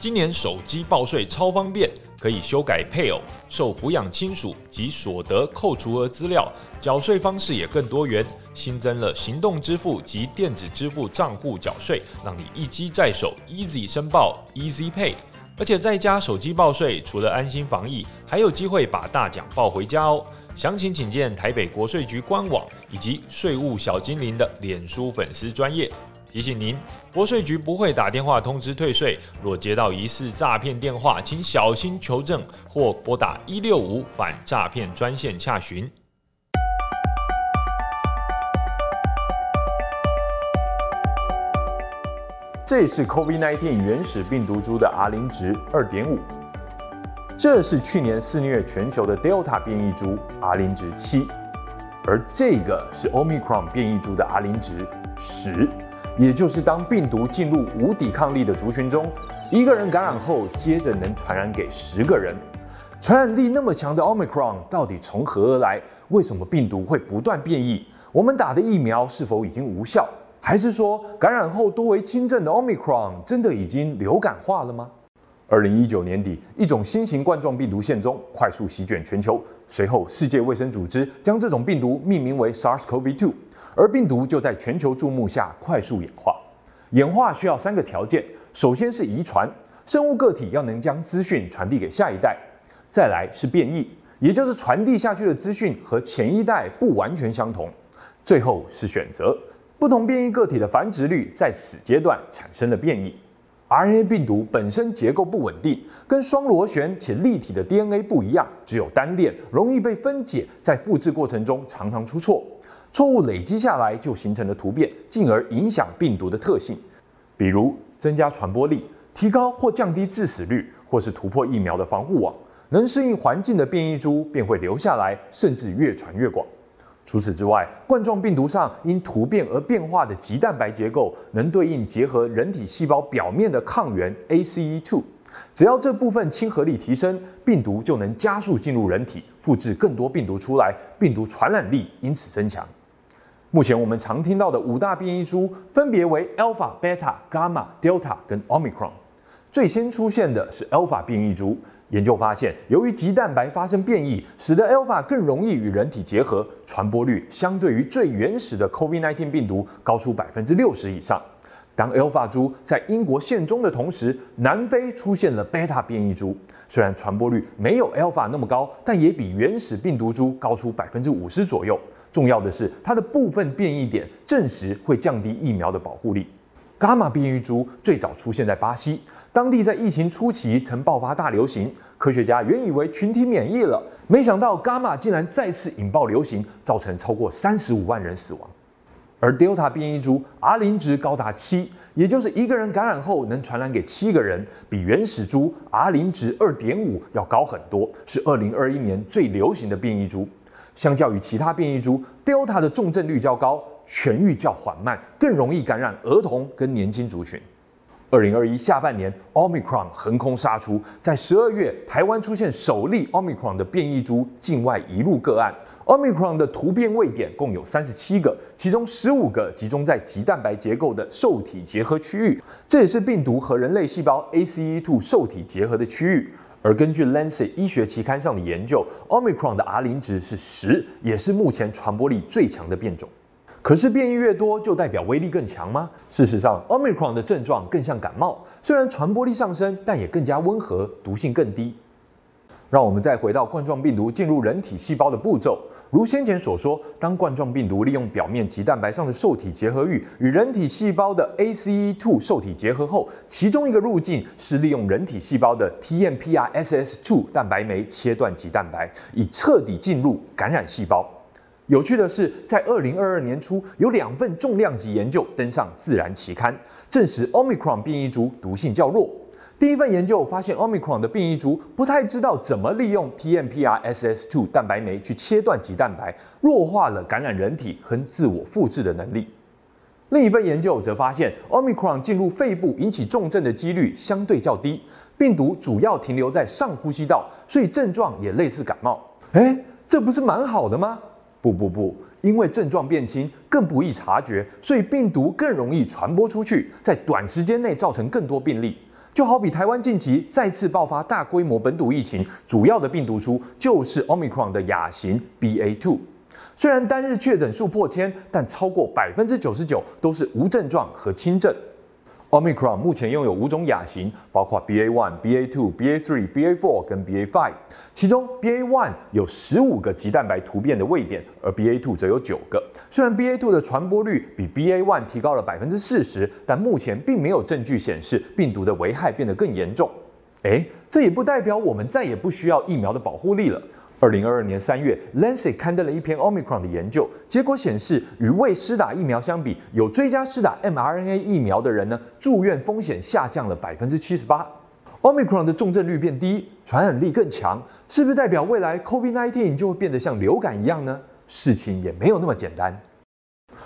今年手机报税超方便，可以修改配偶、受抚养亲属及所得扣除额资料，缴税方式也更多元，新增了行动支付及电子支付账户缴税，让你一机在手，easy 申报，easy pay。而且在家手机报税，除了安心防疫，还有机会把大奖抱回家哦。详情请见台北国税局官网以及税务小精灵的脸书粉丝专页。提醒您，国税局不会打电话通知退税。若接到疑似诈骗电话，请小心求证或拨打一六五反诈骗专线洽询。这是 COVID-19 原始病毒株的 R 零值二点五，这是去年肆虐全球的 Delta 变异株 R 零值七，而这个是 Omicron 变异株的 R 零值十。也就是当病毒进入无抵抗力的族群中，一个人感染后，接着能传染给十个人。传染力那么强的 Omicron 到底从何而来？为什么病毒会不断变异？我们打的疫苗是否已经无效？还是说感染后多为轻症的 Omicron 真的已经流感化了吗？二零一九年底，一种新型冠状病毒现踪，快速席卷全球。随后，世界卫生组织将这种病毒命名为 SARS-CoV-2。而病毒就在全球注目下快速演化，演化需要三个条件：首先是遗传，生物个体要能将资讯传递给下一代；再来是变异，也就是传递下去的资讯和前一代不完全相同；最后是选择，不同变异个体的繁殖率在此阶段产生了变异。RNA 病毒本身结构不稳定，跟双螺旋且立体的 DNA 不一样，只有单链，容易被分解，在复制过程中常常出错。错误累积下来，就形成了突变，进而影响病毒的特性，比如增加传播力、提高或降低致死率，或是突破疫苗的防护网。能适应环境的变异株便会留下来，甚至越传越广。除此之外，冠状病毒上因突变而变化的棘蛋白结构，能对应结合人体细胞表面的抗原 ACE2。只要这部分亲和力提升，病毒就能加速进入人体，复制更多病毒出来，病毒传染力因此增强。目前我们常听到的五大变异株分别为 Alpha、Beta、Gamma、Delta 跟 Omicron。最先出现的是 Alpha 变异株。研究发现，由于棘蛋白发生变异，使得 Alpha 更容易与人体结合，传播率相对于最原始的 COVID-19 病毒高出百分之六十以上。当 Alpha 株在英国现踪的同时，南非出现了 Beta 变异株。虽然传播率没有 Alpha 那么高，但也比原始病毒株高出百分之五十左右。重要的是，它的部分变异点证实会降低疫苗的保护力。伽马变异株最早出现在巴西，当地在疫情初期曾爆发大流行。科学家原以为群体免疫了，没想到伽马竟然再次引爆流行，造成超过三十五万人死亡。而 Delta 变异株 R 零值高达七，也就是一个人感染后能传染给七个人，比原始株 R 零值二点五要高很多，是二零二一年最流行的变异株。相较于其他变异株，Delta 的重症率较高，痊愈较缓慢，更容易感染儿童跟年轻族群。二零二一下半年，Omicron 横空杀出，在十二月，台湾出现首例 Omicron 的变异株境外移入个案。Omicron 的突变位点共有三十七个，其中十五个集中在棘蛋白结构的受体结合区域，这也是病毒和人类细胞 ACE2 受体结合的区域。而根据《Lancet》医学期刊上的研究，Omicron 的 R 零值是十，也是目前传播力最强的变种。可是变异越多，就代表威力更强吗？事实上，Omicron 的症状更像感冒，虽然传播力上升，但也更加温和，毒性更低。让我们再回到冠状病毒进入人体细胞的步骤。如先前所说，当冠状病毒利用表面棘蛋白上的受体结合域与人体细胞的 ACE2 受体结合后，其中一个路径是利用人体细胞的 TMPRSS2 蛋白酶切断棘蛋白，以彻底进入感染细胞。有趣的是，在二零二二年初，有两份重量级研究登上《自然》期刊，证实 Omicron 变异株毒性较弱。第一份研究发现，Omicron 的变异株不太知道怎么利用 TMPRSS2 蛋白酶去切断棘蛋白，弱化了感染人体和自我复制的能力。另一份研究则发现，Omicron 进入肺部引起重症的几率相对较低，病毒主要停留在上呼吸道，所以症状也类似感冒。诶，这不是蛮好的吗？不不不，因为症状变轻，更不易察觉，所以病毒更容易传播出去，在短时间内造成更多病例。就好比台湾近期再次爆发大规模本土疫情，主要的病毒株就是 Omicron 的亚型 BA.2。虽然单日确诊数破千，但超过百分之九十九都是无症状和轻症。Omicron 目前拥有五种亚型，包括 BA.1、BA.2、BA.3、BA.4 跟 BA.5，其中 BA.1 有十五个棘蛋白突变的位点，而 BA.2 则有九个。虽然 BA.2 的传播率比 BA.1 提高了百分之四十，但目前并没有证据显示病毒的危害变得更严重。诶，这也不代表我们再也不需要疫苗的保护力了。二零二二年三月，《Lancet》刊登了一篇 Omicron 的研究，结果显示，与未施打疫苗相比，有追加施打 mRNA 疫苗的人呢，住院风险下降了百分之七十八。Omicron 的重症率变低，传染力更强，是不是代表未来 COVID-19 就会变得像流感一样呢？事情也没有那么简单。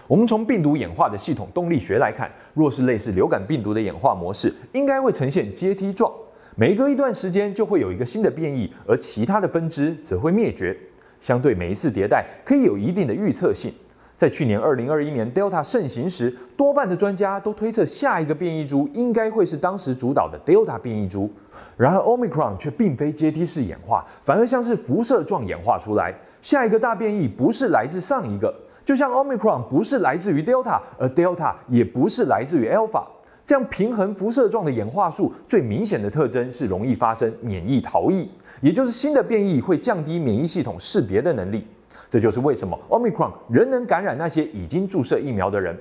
我们从病毒演化的系统动力学来看，若是类似流感病毒的演化模式，应该会呈现阶梯状。每隔一段时间就会有一个新的变异，而其他的分支则会灭绝。相对每一次迭代，可以有一定的预测性。在去年二零二一年 Delta 盛行时，多半的专家都推测下一个变异株应该会是当时主导的 Delta 变异株。然而 Omicron 却并非阶梯式演化，反而像是辐射状演化出来。下一个大变异不是来自上一个，就像 Omicron 不是来自于 Delta，而 Delta 也不是来自于 Alpha。这样平衡辐射状的演化术最明显的特征是容易发生免疫逃逸，也就是新的变异会降低免疫系统识别的能力。这就是为什么 Omicron 仍能感染那些已经注射疫苗的人。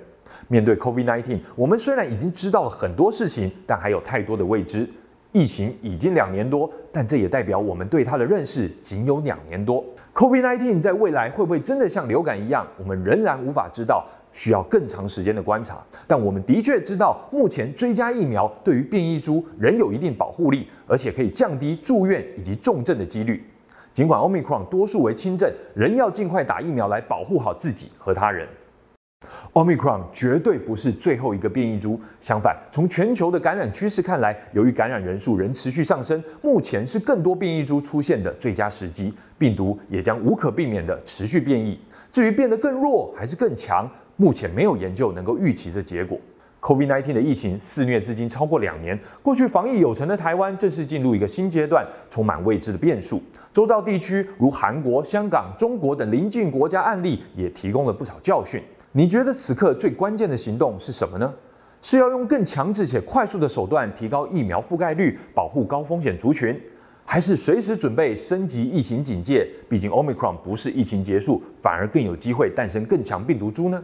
面对 COVID-19，我们虽然已经知道了很多事情，但还有太多的未知。疫情已经两年多，但这也代表我们对它的认识仅有两年多。COVID-19 在未来会不会真的像流感一样，我们仍然无法知道。需要更长时间的观察，但我们的确知道，目前追加疫苗对于变异株仍有一定保护力，而且可以降低住院以及重症的几率。尽管 Omicron 多数为轻症，仍要尽快打疫苗来保护好自己和他人。Omicron 绝对不是最后一个变异株，相反，从全球的感染趋势看来，由于感染人数仍持续上升，目前是更多变异株出现的最佳时机，病毒也将无可避免地持续变异。至于变得更弱还是更强，目前没有研究能够预期这结果。COVID-19 的疫情肆虐至今超过两年，过去防疫有成的台湾正式进入一个新阶段，充满未知的变数。周遭地区如韩国、香港、中国等邻近国家案例也提供了不少教训。你觉得此刻最关键的行动是什么呢？是要用更强制且快速的手段提高疫苗覆盖率，保护高风险族群？还是随时准备升级疫情警戒？毕竟 Omicron 不是疫情结束，反而更有机会诞生更强病毒株呢？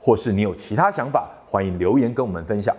或是你有其他想法，欢迎留言跟我们分享。